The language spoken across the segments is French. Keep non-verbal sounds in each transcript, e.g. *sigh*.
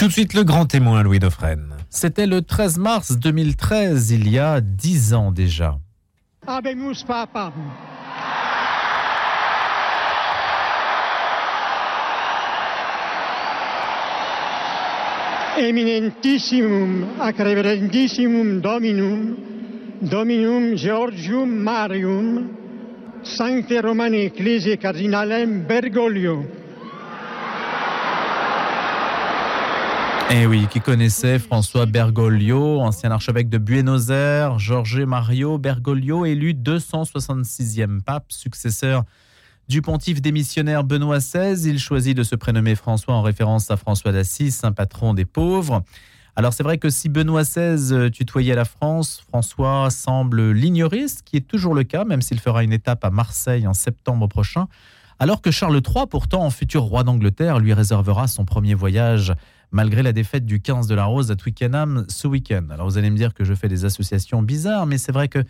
Tout de suite, le grand témoin, Louis Dauphren. C'était le 13 mars 2013, il y a dix ans déjà. Habemus papam. Eminentissimum ac reverentissimum Dominum, Dominum Georgium Marium, Sancte Romani Ecclesiae Cardinalem Bergoglio. Eh oui, qui connaissait François Bergoglio, ancien archevêque de Buenos Aires, Jorge Mario Bergoglio, élu 266e pape, successeur du pontife démissionnaire Benoît XVI. Il choisit de se prénommer François en référence à François d'Assise, saint patron des pauvres. Alors c'est vrai que si Benoît XVI tutoyait la France, François semble l'ignorer, ce qui est toujours le cas, même s'il fera une étape à Marseille en septembre prochain, alors que Charles III, pourtant futur roi d'Angleterre, lui réservera son premier voyage malgré la défaite du 15 de la Rose à Twickenham ce week-end. Alors vous allez me dire que je fais des associations bizarres, mais c'est vrai qu'il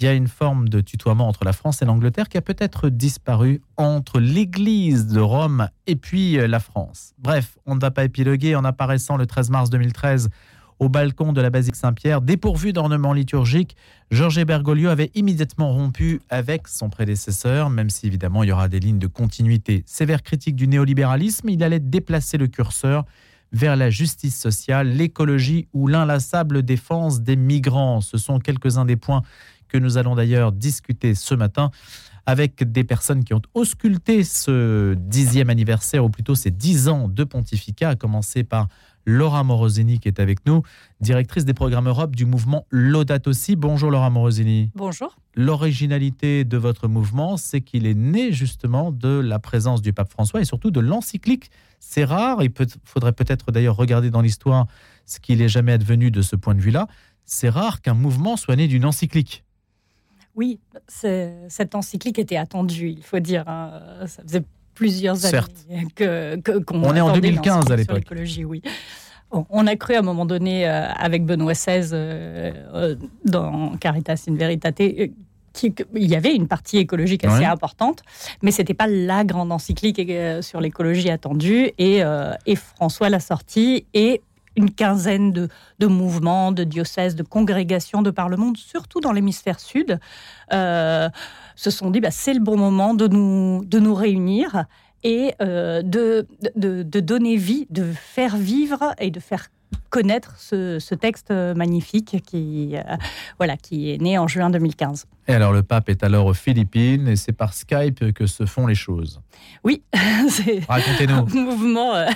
y a une forme de tutoiement entre la France et l'Angleterre qui a peut-être disparu entre l'Église de Rome et puis euh, la France. Bref, on ne va pas épiloguer en apparaissant le 13 mars 2013 au balcon de la basilique Saint-Pierre, dépourvu d'ornements liturgiques, Georges Bergoglio avait immédiatement rompu avec son prédécesseur, même si évidemment il y aura des lignes de continuité. Sévère critique du néolibéralisme, il allait déplacer le curseur vers la justice sociale, l'écologie ou l'inlassable défense des migrants. Ce sont quelques-uns des points que nous allons d'ailleurs discuter ce matin avec des personnes qui ont ausculté ce dixième anniversaire, ou plutôt ces dix ans de pontificat, à commencer par Laura Morosini qui est avec nous, directrice des programmes Europe du mouvement Laudato Si. Bonjour Laura Morosini. Bonjour. L'originalité de votre mouvement, c'est qu'il est né justement de la présence du pape François et surtout de l'encyclique. C'est rare, il peut, faudrait peut-être d'ailleurs regarder dans l'histoire ce qu'il est jamais advenu de ce point de vue-là. C'est rare qu'un mouvement soit né d'une encyclique. Oui, cette encyclique était attendue, il faut dire. Hein. Ça faisait plusieurs années que, On est en 2015 à l'époque. oui. On a cru à un moment donné, euh, avec Benoît XVI, euh, euh, dans Caritas in Veritate, qu'il y avait une partie écologique assez importante, mais c'était pas la grande encyclique sur l'écologie attendue. Et, et François l'a sortie et une quinzaine de, de, mouvements, de diocèses, de congrégations de par le monde, surtout dans l'hémisphère sud, euh, se sont dit bah, c'est le bon moment de nous, de nous réunir et euh, de, de, donner vie, de faire vivre et de faire connaître ce, texte magnifique qui, euh, voilà, qui est né en juin 2015. Et alors le pape est alors aux Philippines et c'est par Skype que se font les choses. Oui, *laughs* c'est un mouvement euh,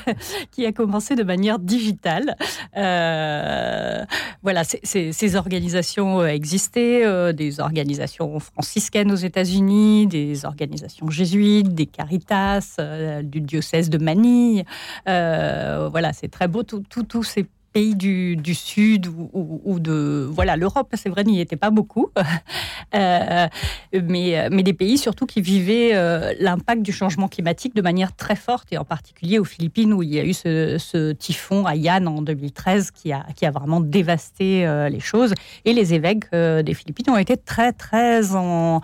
qui a commencé de manière digitale. Euh, voilà, ces organisations existaient, des organisations franciscaines aux États-Unis, des organisations jésuites, des Caritas, du diocèse de Manille. voilà, c'est très beau, tous ces pays du, Sud ou, de voilà l'Europe, c'est vrai, n'y était pas beaucoup, *laughs* euh, mais, mais des pays surtout qui vivaient euh, l'impact du changement climatique de manière très forte, et en particulier aux Philippines où il y a eu ce, typhon à Yann en 2013 qui a, qui a vraiment dévasté euh, les choses, et les évêques des Philippines ont été très très en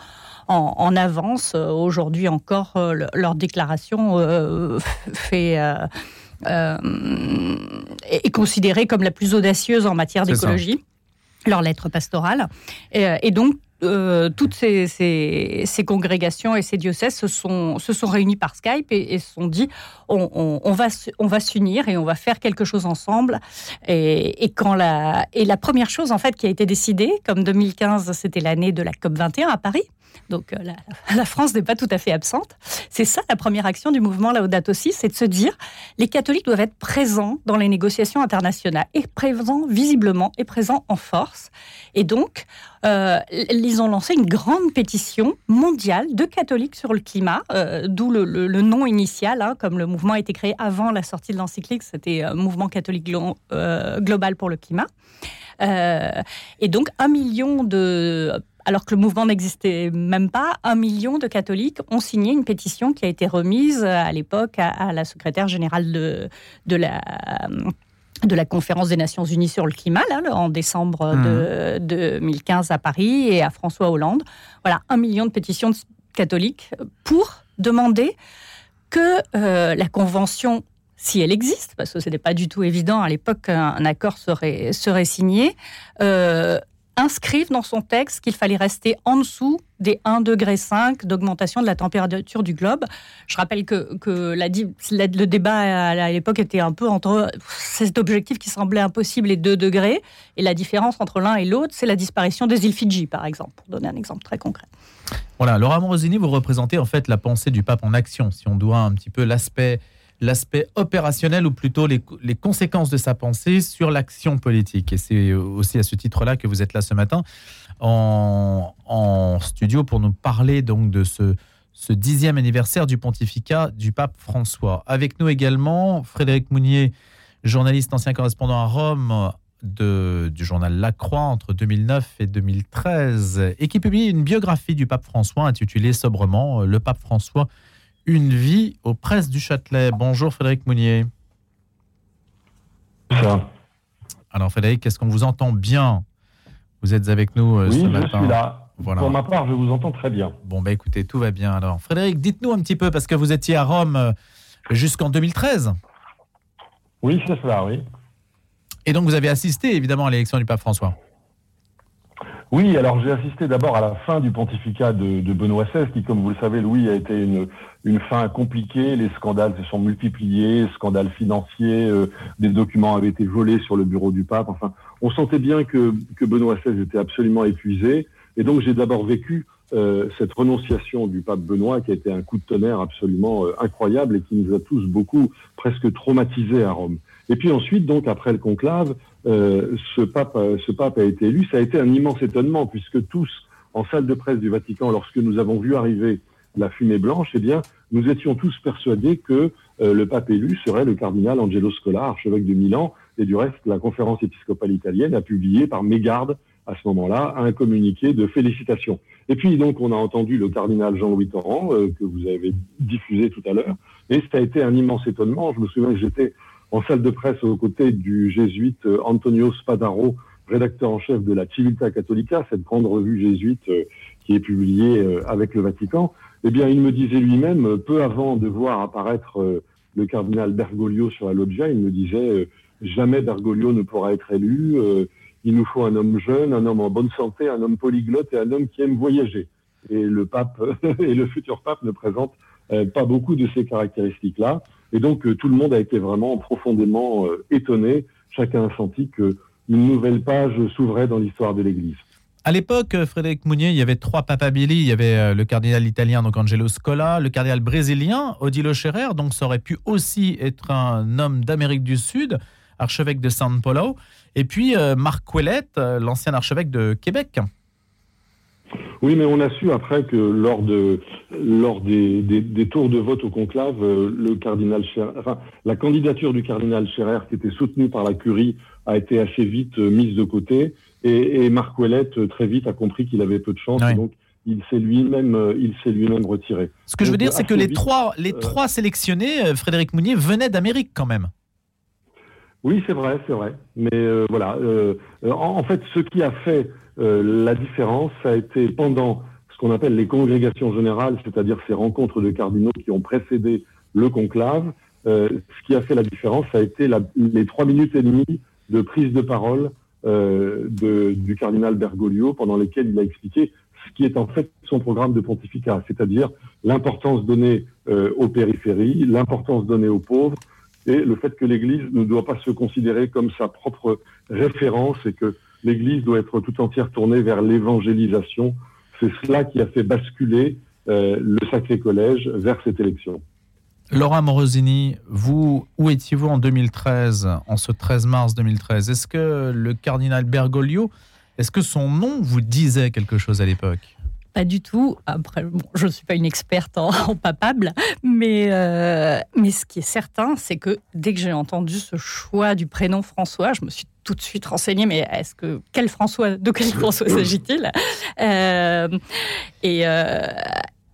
en, avance. Aujourd'hui encore, leur déclaration *laughs* fait, est considérée comme la plus audacieuse en matière d'écologie, leur lettre pastorale. Et, euh, donc, euh, toutes ces, ces, congrégations et ces diocèses se sont, se sont réunis par Skype et, se sont dit on, on, va, on va s'unir et on va faire quelque chose ensemble. Et, et, quand la, et la première chose en fait qui a été décidée, comme 2015 c'était l'année de la COP 21 à Paris, donc euh, la, France n'est pas tout à fait absente. C'est ça la première action du mouvement Laudato aussi, c'est de se dire les catholiques doivent être présents dans les négociations internationales et présents visiblement et présents en force. Et donc euh, ils ont lancé une grande pétition mondiale de catholiques sur le climat, euh, d'où le, nom initial, hein, comme le mouvement a été créé avant la sortie de l'encyclique, c'était Mouvement catholique global pour le climat. et donc un million de alors que le mouvement n'existait même pas, un million de catholiques ont signé une pétition qui a été remise à l'époque à, la secrétaire générale de, de la de la conférence des Nations Unies sur le climat, en décembre de, 2015 mmh. à Paris, et à François Hollande. Voilà, un million de pétitions catholiques pour demander que euh, la Convention si elle existe, parce que ce n'était pas du tout évident à l'époque qu'un accord serait, serait signé, euh, inscrivent dans son texte qu'il fallait rester en dessous des 1,5 degré d'augmentation de la température du globe. Je rappelle que, que le débat à l'époque était un peu entre cet objectif qui semblait impossible et 2 degrés, et la différence entre l'un et l'autre, c'est la disparition des îles Fidji, par exemple, pour donner un exemple très concret. Voilà, Laura Morosini, vous représentez en fait la pensée du pape en action, si on doit un petit peu l'aspect l'aspect opérationnel ou plutôt les, conséquences de sa pensée sur l'action politique. Et c'est aussi à ce titre-là que vous êtes là ce matin en, studio pour nous parler donc de ce, ce dixième anniversaire du pontificat du pape François. Avec nous également Frédéric Mounier, journaliste ancien correspondant à Rome de, du journal La Croix entre 2009 et 2013 et qui publie une biographie du pape François intitulée sobrement Le pape François une vie aux presses du Châtelet. Bonjour Frédéric Mounier. Alors Frédéric, est-ce qu'on vous entend bien? Vous êtes avec nous euh, ce matin. je suis là. Pour ma part, je vous entends très bien. Bon, bah écoutez, tout va bien alors. Frédéric, dites-nous un petit peu, parce que vous étiez à Rome euh, jusqu'en 2013. Oui, c'est cela, oui. Et donc vous avez assisté évidemment à l'élection du pape François. Oui, alors j'ai assisté d'abord à la fin du pontificat de, Benoît XVI, qui, comme vous le savez, Louis, a été une, fin compliquée. Les scandales se sont multipliés, scandales financiers, euh, des documents avaient été volés sur le bureau du pape. Enfin, on sentait bien que, que Benoît XVI était absolument épuisé. Et donc j'ai d'abord vécu euh, cette renonciation du pape Benoît, qui a été un coup de tonnerre absolument euh, incroyable et qui nous a tous beaucoup presque traumatisés à Rome. Et puis ensuite, donc après le conclave, euh, ce, pape, euh, ce pape a été élu. Ça a été un immense étonnement puisque tous, en salle de presse du Vatican, lorsque nous avons vu arriver la fumée blanche, eh bien, nous étions tous persuadés que euh, le pape élu serait le cardinal Angelo Scola, archevêque de Milan. Et du reste, la conférence épiscopale italienne a publié par mégarde à ce moment-là un communiqué de félicitations. Et puis donc on a entendu le cardinal Jean-Louis Torrent que vous avez diffusé tout à l'heure, et ça a été un immense étonnement. Je me souviens que j'étais en salle de presse aux côtés du jésuite euh, Antonio Spadaro, rédacteur en chef de la Civiltà Cattolica, cette grande revue jésuite euh, qui est publiée euh, avec le Vatican, eh bien, il me disait lui-même, peu avant de voir apparaître le cardinal Bergoglio sur la loggia, il me disait jamais Bergoglio ne pourra être élu. il nous faut un homme jeune, un homme en bonne santé, un homme polyglotte et un homme qui aime voyager. Et le pape *laughs* et le futur pape ne présentent pas beaucoup de ces caractéristiques-là. Et donc euh, tout le monde a été vraiment profondément euh, étonné. Chacun a senti que une nouvelle page s'ouvrait dans l'histoire de l'Église. À l'époque, euh, Frédéric Mounier, il y avait trois papabili. Il y avait le cardinal italien, donc Angelo Scola, le cardinal brésilien, Odilo Scherer, donc ça aurait pu aussi être un homme d'Amérique du Sud, archevêque de San Paulo, et puis Marc Ouellette, l'ancien archevêque de Québec. Oui, mais on a su après que lors de lors des, des, tours de vote au conclave, euh, le cardinal Scherer, enfin la candidature du cardinal Scherer, qui était soutenue par la curie, a été assez vite euh, mise de côté, et, et Marc Ouellette euh, très vite a compris qu'il avait peu de chance, donc il s'est lui-même il s'est lui-même retiré. Ce que je veux dire, c'est que les trois les trois sélectionnés, Frédéric Mounier, venaient d'Amérique quand même. Oui, c'est vrai, c'est vrai. Mais voilà, en, en, fait, ce qui a fait la différence, ça a été pendant ce qu'on appelle les congrégations générales, c'est-à-dire ces rencontres de cardinaux qui ont précédé le conclave. Euh, ce qui a fait la différence, ça a été les trois minutes et demie de prise de parole euh, du cardinal Bergoglio, pendant lesquelles il a expliqué ce qui est en fait son programme de pontificat, c'est-à-dire l'importance donnée aux périphéries, l'importance donnée aux pauvres, et le fait que l'Église ne doit pas se considérer comme sa propre référence et que l'Église doit être tout entière tournée vers l'évangélisation. C'est cela qui a fait basculer euh, le Sacré Collège vers cette élection. Laura Morosini, vous, où étiez-vous en 2013, en ce 13 mars 2013 Est-ce que le cardinal Bergoglio, est-ce que son nom vous disait quelque chose à l'époque? Pas du tout. Après, je ne suis pas une experte *laughs* en, papable, mais, euh, mais ce qui est certain, c'est que dès que j'ai entendu ce choix du prénom François, je me suis tout de suite renseignée, mais est-ce que quel François, de quel François s'agit-il? Euh, euh,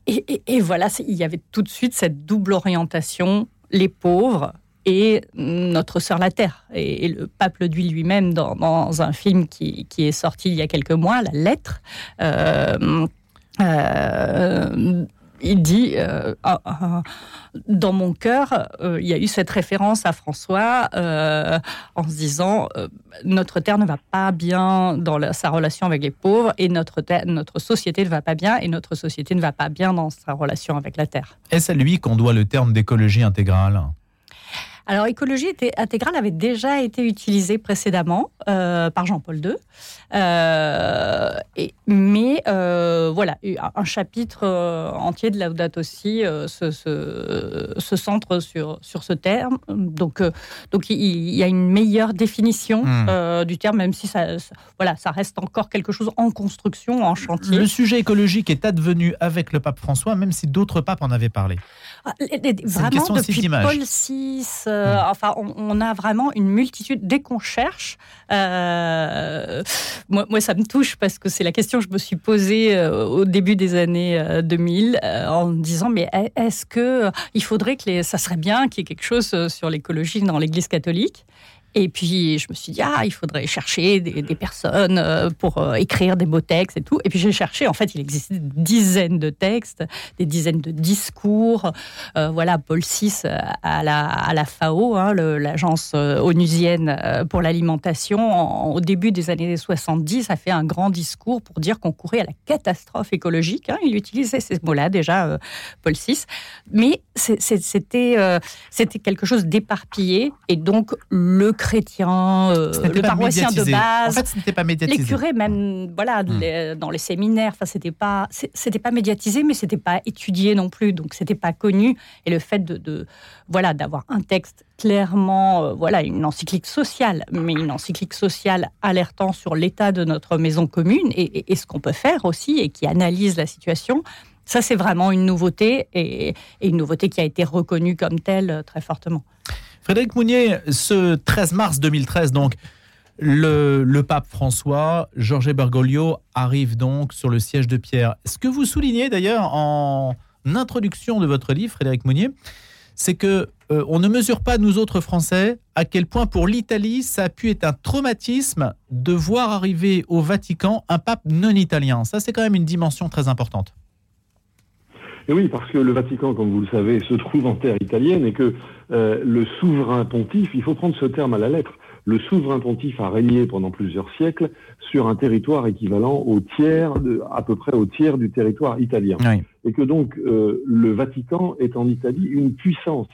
et, et, voilà, il y avait tout de suite cette double orientation, les pauvres et notre sœur la Terre. Et, le pape le dit lui-même dans, un film qui, qui, est sorti il y a quelques mois, La Lettre. Euh, il dit, euh, ah, ah, dans mon cœur, euh, il y a eu cette référence à François euh, en se disant, notre terre ne va pas bien dans sa relation avec les pauvres et notre, notre société ne va pas bien et notre société ne va pas bien dans sa relation avec la terre. Est-ce à lui qu'on doit le terme d'écologie intégrale? Alors, écologie intégrale avait déjà été utilisée précédemment euh, par Jean-Paul II. Euh, et, mais euh, voilà, un chapitre entier de Laudato aussi se, se, centre sur, sur ce terme. Donc, donc il, y a une meilleure définition hmm. du terme, même si ça, voilà, ça reste encore quelque chose en construction, en chantier. Le sujet écologique est advenu avec le pape François, même si d'autres papes en avaient parlé. Ah, vraiment, depuis Paul VI, euh, enfin, on, a vraiment une multitude. Dès qu'on cherche, euh, moi, moi, ça me touche parce que c'est la question que je me suis posée euh, au début des années 2000 en me disant mais est-ce que il faudrait que les, ça serait bien qu'il y ait quelque chose sur l'écologie dans l'Église catholique? Et puis, je me suis dit, ah, il faudrait chercher des, personnes euh, pour euh, écrire des beaux textes et tout. Et puis, j'ai cherché. En fait, il existait des dizaines de textes, des dizaines de discours. Euh, voilà, Paul VI à la, à la FAO, hein, l'agence onusienne pour l'alimentation, au début des années 70, a fait un grand discours pour dire qu'on courait à la catastrophe écologique. Hein. Il utilisait ces mots-là déjà, Paul VI. Mais c'était c'était quelque chose d'éparpillé. Et donc, le chrétiens, euh, le paroissien de base. En fait, ce n'était pas médiatisé. Les curés, même, voilà, hmm. dans les séminaires, enfin, c'était pas, c'était pas médiatisé, mais c'était pas étudié non plus, donc c'était pas connu. Et le fait de, voilà, d'avoir un texte clairement, euh, voilà, une encyclique sociale, mais une encyclique sociale alertant sur l'état de notre maison commune et, et ce qu'on peut faire aussi et qui analyse la situation. Ça, c'est vraiment une nouveauté et, et, une nouveauté qui a été reconnue comme telle euh, très fortement. Frédéric Mounier, ce 13 mars 2013, donc, le, pape François, Georges Bergoglio, arrive donc sur le siège de Pierre. Ce que vous soulignez d'ailleurs en introduction de votre livre, Frédéric Mounier, c'est que euh, on ne mesure pas, nous autres Français, à quel point pour l'Italie, ça a pu être un traumatisme de voir arriver au Vatican un pape non italien. Ça, c'est quand même une dimension très importante. Et oui, parce que le Vatican, comme vous le savez, se trouve en terre italienne et que euh, le souverain pontife, il faut prendre ce terme à la lettre, le souverain pontife a régné pendant plusieurs siècles sur un territoire équivalent au tiers, de, à peu près au tiers du territoire italien. Et que donc euh, le Vatican est en Italie une puissance.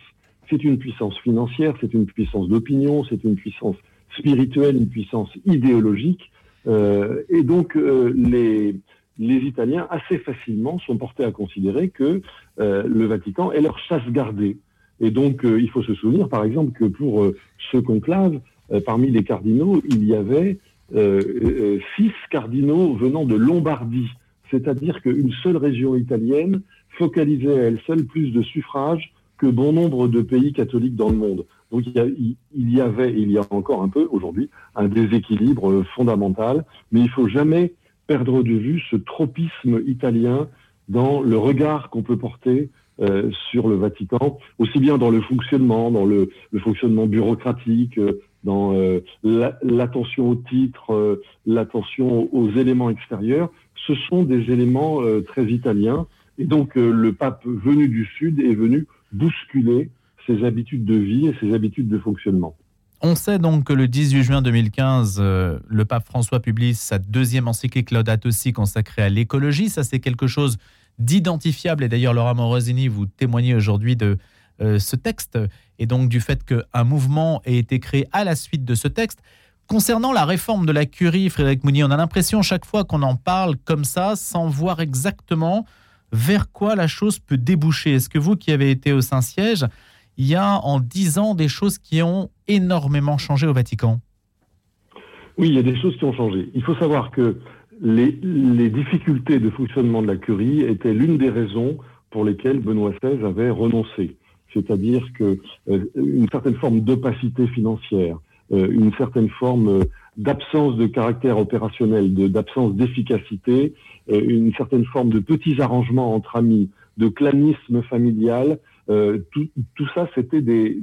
C'est une puissance financière, c'est une puissance d'opinion, c'est une puissance spirituelle, une puissance idéologique. Euh, et donc les les Italiens, assez facilement, sont portés à considérer que euh, le Vatican est leur chasse gardée. Et donc, euh, il faut se souvenir, par exemple, que pour euh, ce conclave, parmi les cardinaux, il y avait six cardinaux venant de Lombardie, c'est-à-dire qu'une seule région italienne focalisait à elle seule plus de suffrages que bon nombre de pays catholiques dans le monde. Donc il y, il y avait, il y a encore un peu aujourd'hui, un déséquilibre fondamental, mais il faut jamais perdre de vue ce tropisme italien dans le regard qu'on peut porter euh, sur le Vatican, aussi bien dans le fonctionnement, dans le, fonctionnement bureaucratique, euh, dans euh, l'attention au titre, l'attention aux éléments extérieurs. Ce sont des éléments très italiens. Et donc le pape venu du Sud est venu bousculer ses habitudes de vie et ses habitudes de fonctionnement. On sait donc que le 18 juin 2015, euh, le pape François publie sa deuxième encyclique Laudato Si consacrée à l'écologie. Ça, c'est quelque chose d'identifiable. Et d'ailleurs, Laura Morosini, vous témoignez aujourd'hui de euh, ce texte et donc du fait qu'un mouvement ait été créé à la suite de ce texte. Concernant la réforme de la curie, Frédéric Mounier, on a l'impression chaque fois qu'on en parle comme ça, sans voir exactement vers quoi la chose peut déboucher. Est-ce que vous qui avez été au Saint-Siège, il y a en dix ans des choses qui ont énormément changé au Vatican. Oui, il y a des choses qui ont changé. Il faut savoir que les, difficultés de fonctionnement de la curie étaient l'une des raisons pour lesquelles Benoît XVI avait renoncé. C'est-à-dire que euh, une certaine forme d'opacité financière, euh, une certaine forme euh, d'absence de caractère opérationnel, d'absence d'efficacité, une certaine forme de petits arrangements entre amis, de clanisme familial euh, tout, ça, c'était des,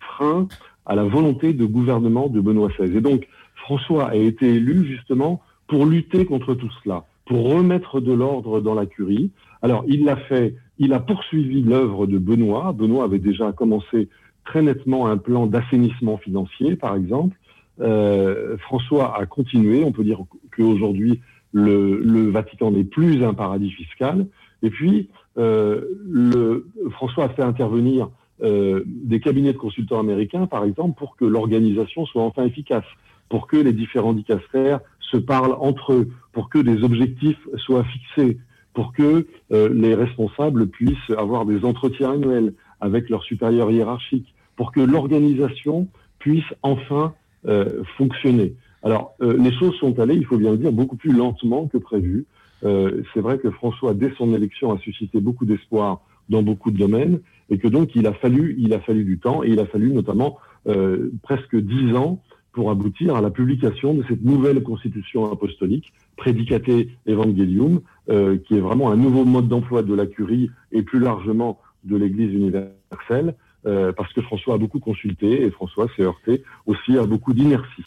freins à la volonté de gouvernement de Benoît XVI. Et donc, François a été élu justement pour lutter contre tout cela, pour remettre de l'ordre dans la curie, Alors, il l'a fait, il a poursuivi l'œuvre de Benoît. Benoît avait déjà commencé très nettement un plan d'assainissement financier, par exemple. Euh, François a continué. On peut dire qu'aujourd'hui, le, le, Vatican n'est plus un paradis fiscal. Et puis, le, François a fait intervenir euh, des cabinets de consultants américains, par exemple, pour que l'organisation soit enfin efficace, pour que les différents dicastères se parlent entre eux, pour que des objectifs soient fixés, pour que euh, les responsables puissent avoir des entretiens annuels avec leurs supérieurs hiérarchiques, pour que l'organisation puisse enfin euh, fonctionner. Alors, euh, les choses sont allées, il faut bien le dire, beaucoup plus lentement que prévu. Euh, c'est vrai que François, dès son élection, a suscité beaucoup d'espoir dans beaucoup de domaines, et que donc il a fallu, il a fallu du temps, et il a fallu notamment euh, presque dix ans pour aboutir à la publication de cette nouvelle constitution apostolique, Predicate Evangelium, euh, qui est vraiment un nouveau mode d'emploi de la curie et plus largement de l'Église universelle, euh, parce que François a beaucoup consulté et François s'est heurté aussi à beaucoup d'inertie.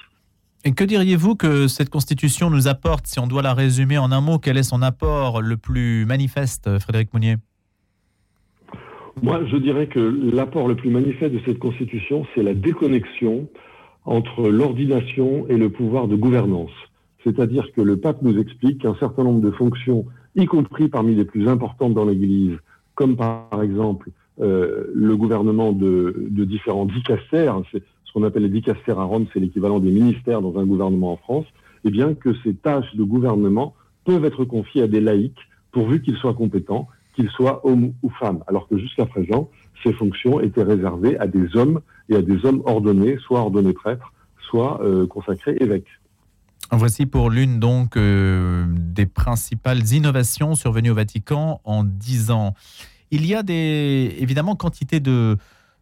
Et que diriez-vous que cette constitution nous apporte, si on doit la résumer en un mot, quel est son apport le plus manifeste, Frédéric Mounier Moi, je dirais que l'apport le plus manifeste de cette constitution, c'est la déconnexion entre l'ordination et le pouvoir de gouvernance. C'est-à-dire que le pape nous explique qu'un certain nombre de fonctions, y compris parmi les plus importantes dans l'Église, comme par exemple euh, le gouvernement de, de différents dicastères, ce qu'on appelle les dicastères à Rome, c'est l'équivalent des ministères dans un gouvernement en France, eh bien que ces tâches de gouvernement peuvent être confiées à des laïcs pourvu qu'ils soient compétents, qu'ils soient hommes ou femmes, alors que jusqu'à présent, ces fonctions étaient réservées à des hommes et à des hommes ordonnés, soit ordonnés prêtres, soit euh, consacrés évêques. Voici pour l'une donc euh, des principales innovations survenues au Vatican en dix ans. Il y a des évidemment quantité de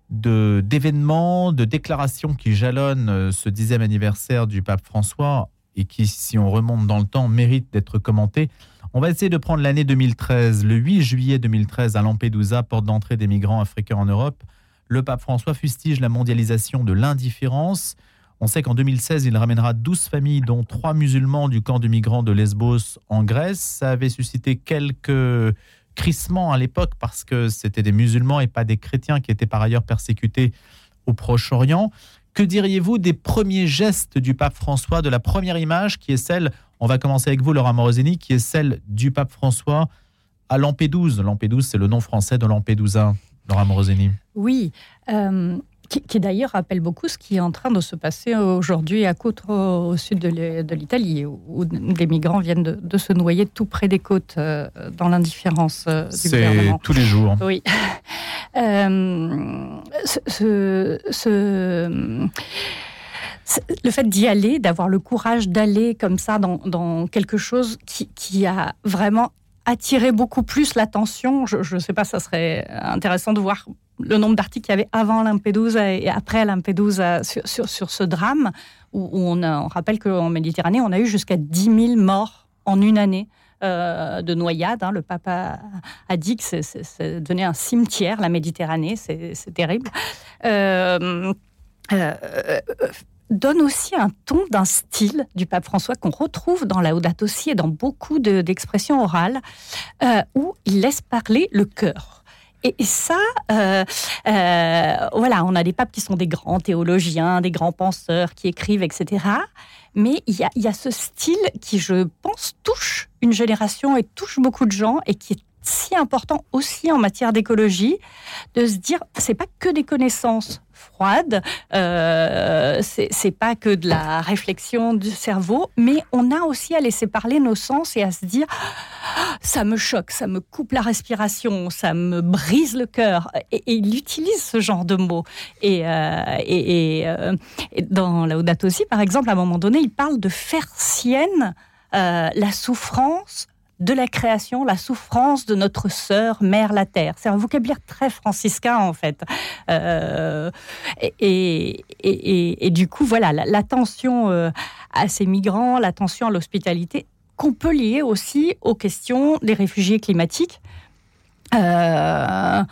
d'événements, de, déclarations qui jalonnent euh, ce dixième anniversaire du pape François et qui, si on remonte dans le temps, méritent d'être commentés. On va essayer de prendre l'année 2013. Le 8 juillet 2013, à Lampedusa, porte d'entrée des migrants africains en Europe, le pape François fustige la mondialisation de l'indifférence. On sait qu'en 2016, il ramènera 12 familles, dont 3 musulmans du camp de migrants de Lesbos en Grèce. Ça avait suscité quelques crissements à l'époque parce que c'était des musulmans et pas des chrétiens qui étaient par ailleurs persécutés au Proche-Orient. Que diriez-vous des premiers gestes du pape François, de la première image qui est celle on va commencer avec vous, Laura Morosini, qui est celle du pape François à Lampedusa. Lampedusa, c'est le nom français de Lampedusa. Laura Morosini. Oui. Euh, qui, d'ailleurs rappelle beaucoup ce qui est en train de se passer aujourd'hui à Côte au sud de l'Italie, où des migrants viennent de, se noyer tout près des côtes euh, dans l'indifférence euh, du gouvernement. tous les jours. Oui. *laughs* ce, ce le fait d'y aller, d'avoir le courage d'aller comme ça dans, quelque chose qui, a vraiment attiré beaucoup plus l'attention. Je ne sais pas, ça serait intéressant de voir le nombre d'articles qu'il y avait avant Lampedusa et après Lampedusa sur, ce drame, où, on, rappelle qu'en Méditerranée, on a eu jusqu'à 10 000 morts en une année. Euh, de noyade. Hein. Le papa a dit que c'est devenu un cimetière, la Méditerranée, c'est terrible. Euh, euh, donne aussi un ton d'un style du pape François qu'on retrouve dans Laudato Si et dans beaucoup d'expressions orales, où il laisse parler le cœur. Et, ça, euh, euh, voilà, on a des papes qui sont des grands théologiens, des grands penseurs, qui écrivent, etc. Mais il y a, y a ce style qui, je pense, touche une génération et touche beaucoup de gens et qui est si important aussi en matière d'écologie de se dire c'est pas que des connaissances froides, euh, c'est pas que de la réflexion du cerveau, mais on a aussi à laisser parler nos sens et à se dire ça me choque, ça me coupe la respiration, ça me brise le cœur. Et, il utilise ce genre de mots. Et, euh, euh, et dans Laudato aussi, par exemple, à un moment donné, il parle de faire sienne la souffrance de la création, la souffrance de notre sœur, mère la terre. C'est un vocabulaire très franciscain en fait. Euh, et, et, du coup, voilà, l'attention euh, à ces migrants, l'attention à l'hospitalité, qu'on peut lier aussi aux questions des réfugiés climatiques. Euh,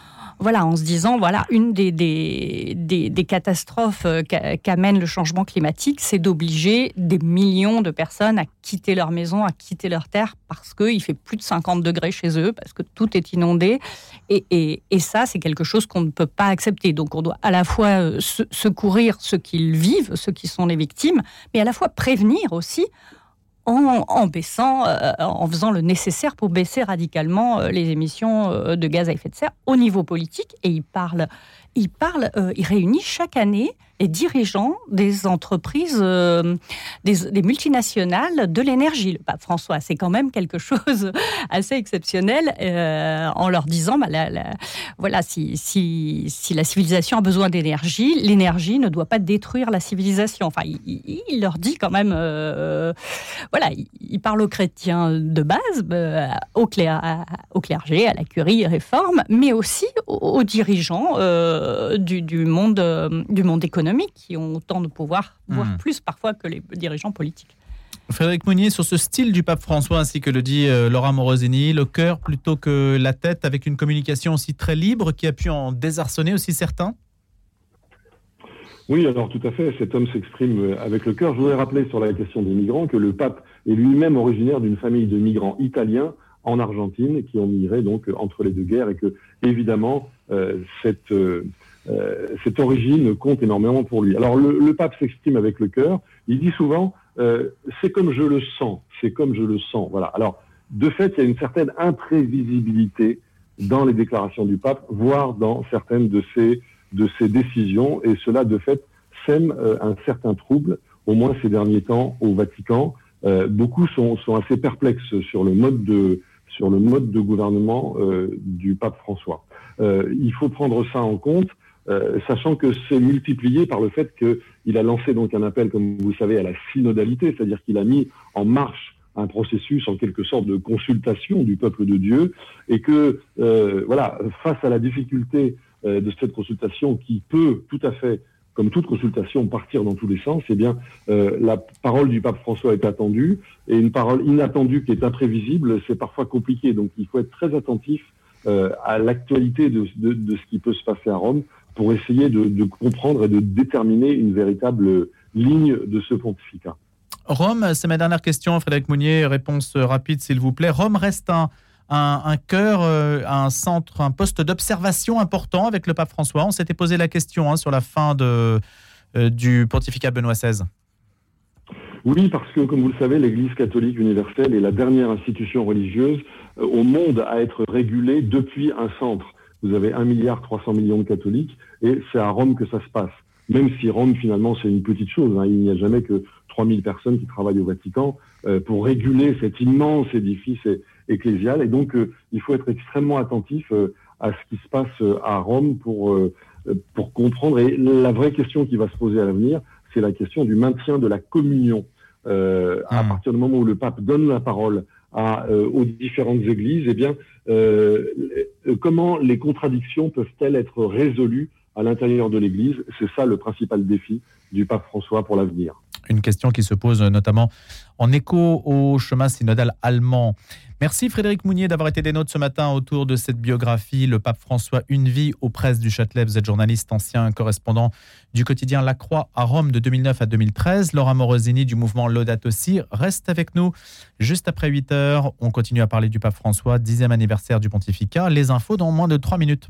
voilà, en se disant, voilà, une des, des, catastrophes euh, qu'amène le changement climatique, c'est d'obliger des millions de personnes à quitter leur maison, à quitter leur terre, parce qu'il fait plus de 50 degrés chez eux, parce que tout est inondé. Et, et, et ça, c'est quelque chose qu'on ne peut pas accepter. Donc on doit à la fois euh, secourir ceux qui vivent, ceux qui sont les victimes, mais à la fois prévenir aussi en, baissant, euh, en faisant le nécessaire pour baisser radicalement euh, les émissions euh, de gaz à effet de serre au niveau politique. Et il parle, il réunit chaque année les dirigeants des entreprises, euh, des, multinationales de l'énergie. Le pape François, c'est quand même quelque *laughs* chose assez exceptionnel euh, en leur disant, bah, voilà, si, la civilisation a besoin d'énergie, l'énergie ne doit pas détruire la civilisation. Enfin, il, leur dit quand même, euh, voilà, il, parle aux chrétiens de base, au, clergé, à la curie, réforme, mais aussi aux, dirigeants du, monde, du monde économique qui ont autant de pouvoir, voire hmm. plus parfois que les dirigeants politiques. Frédéric Mounier, sur ce style du pape François, ainsi que le dit euh, Laura Morosini, le cœur plutôt que la tête, avec une communication aussi très libre qui a pu en désarçonner aussi certains? Oui, alors tout à fait, cet homme s'exprime euh, avec le cœur. Je voudrais rappeler sur la question des migrants que le pape est lui-même originaire d'une famille de migrants italiens en Argentine qui ont migré donc entre les deux guerres et que évidemment euh, cette euh, cette origine compte énormément pour lui. Alors le, pape s'exprime avec le cœur. Il dit souvent euh, c'est comme je le sens, c'est comme je le sens. Voilà. Alors de fait, il y a une certaine imprévisibilité dans les déclarations du pape, voire dans certaines de ses de ses décisions, et cela de fait sème euh, un certain trouble, au moins ces derniers temps au Vatican. beaucoup sont, sont assez perplexes sur le mode de sur le mode de gouvernement du pape François. il faut prendre ça en compte. Euh, sachant que c'est multiplié par le fait qu'il a lancé donc un appel, comme vous savez, à la synodalité, c'est-à-dire qu'il a mis en marche un processus en quelque sorte de consultation du peuple de Dieu, et que euh, voilà, face à la difficulté euh, de cette consultation qui peut tout à fait, comme toute consultation, partir dans tous les sens, eh bien la parole du pape François est attendue, et une parole inattendue qui est imprévisible, c'est parfois compliqué, donc il faut être très attentif à l'actualité de, de, ce qui peut se passer à Rome pour essayer de, comprendre et de déterminer une véritable ligne de ce pontificat. Rome, c'est ma dernière question, Frédéric Mounier, réponse rapide s'il vous plaît. Rome reste un, un, cœur, euh, un centre, un poste d'observation important avec le pape François. On s'était posé la question hein, sur la fin de, euh, du pontificat Benoît XVI. Oui, parce que, comme vous le savez, l'Église catholique universelle est la dernière institution religieuse euh, au monde à être régulée depuis un centre vous avez 1 milliard 300 millions de catholiques, et c'est à Rome que ça se passe. Même si Rome, finalement, c'est une petite chose. Hein. Il n'y a jamais que 3000 personnes qui travaillent au Vatican euh, pour réguler cet immense édifice ecclésial. Et donc, euh, il faut être extrêmement attentif euh, à ce qui se passe à Rome pour, pour comprendre. Et la vraie question qui va se poser à l'avenir, c'est la question du maintien de la communion. À mmh. partir du moment où le pape donne la parole à, aux différentes églises, eh bien, euh, comment les contradictions peuvent-elles être résolues à l'intérieur de l'Église? C'est ça le principal défi du pape François pour l'avenir. Une question qui se pose notamment en écho au chemin synodal allemand. Merci Frédéric Mounier d'avoir été des nôtres ce matin autour de cette biographie, Le Pape François, une vie aux presses du Châtelet. Vous êtes journaliste, ancien correspondant du quotidien La Croix à Rome de 2009 à 2013. Laura Morosini du mouvement Laudato Si reste avec nous juste après 8 heures. On continue à parler du Pape François, dixième anniversaire du pontificat. Les infos dans moins de 3 minutes.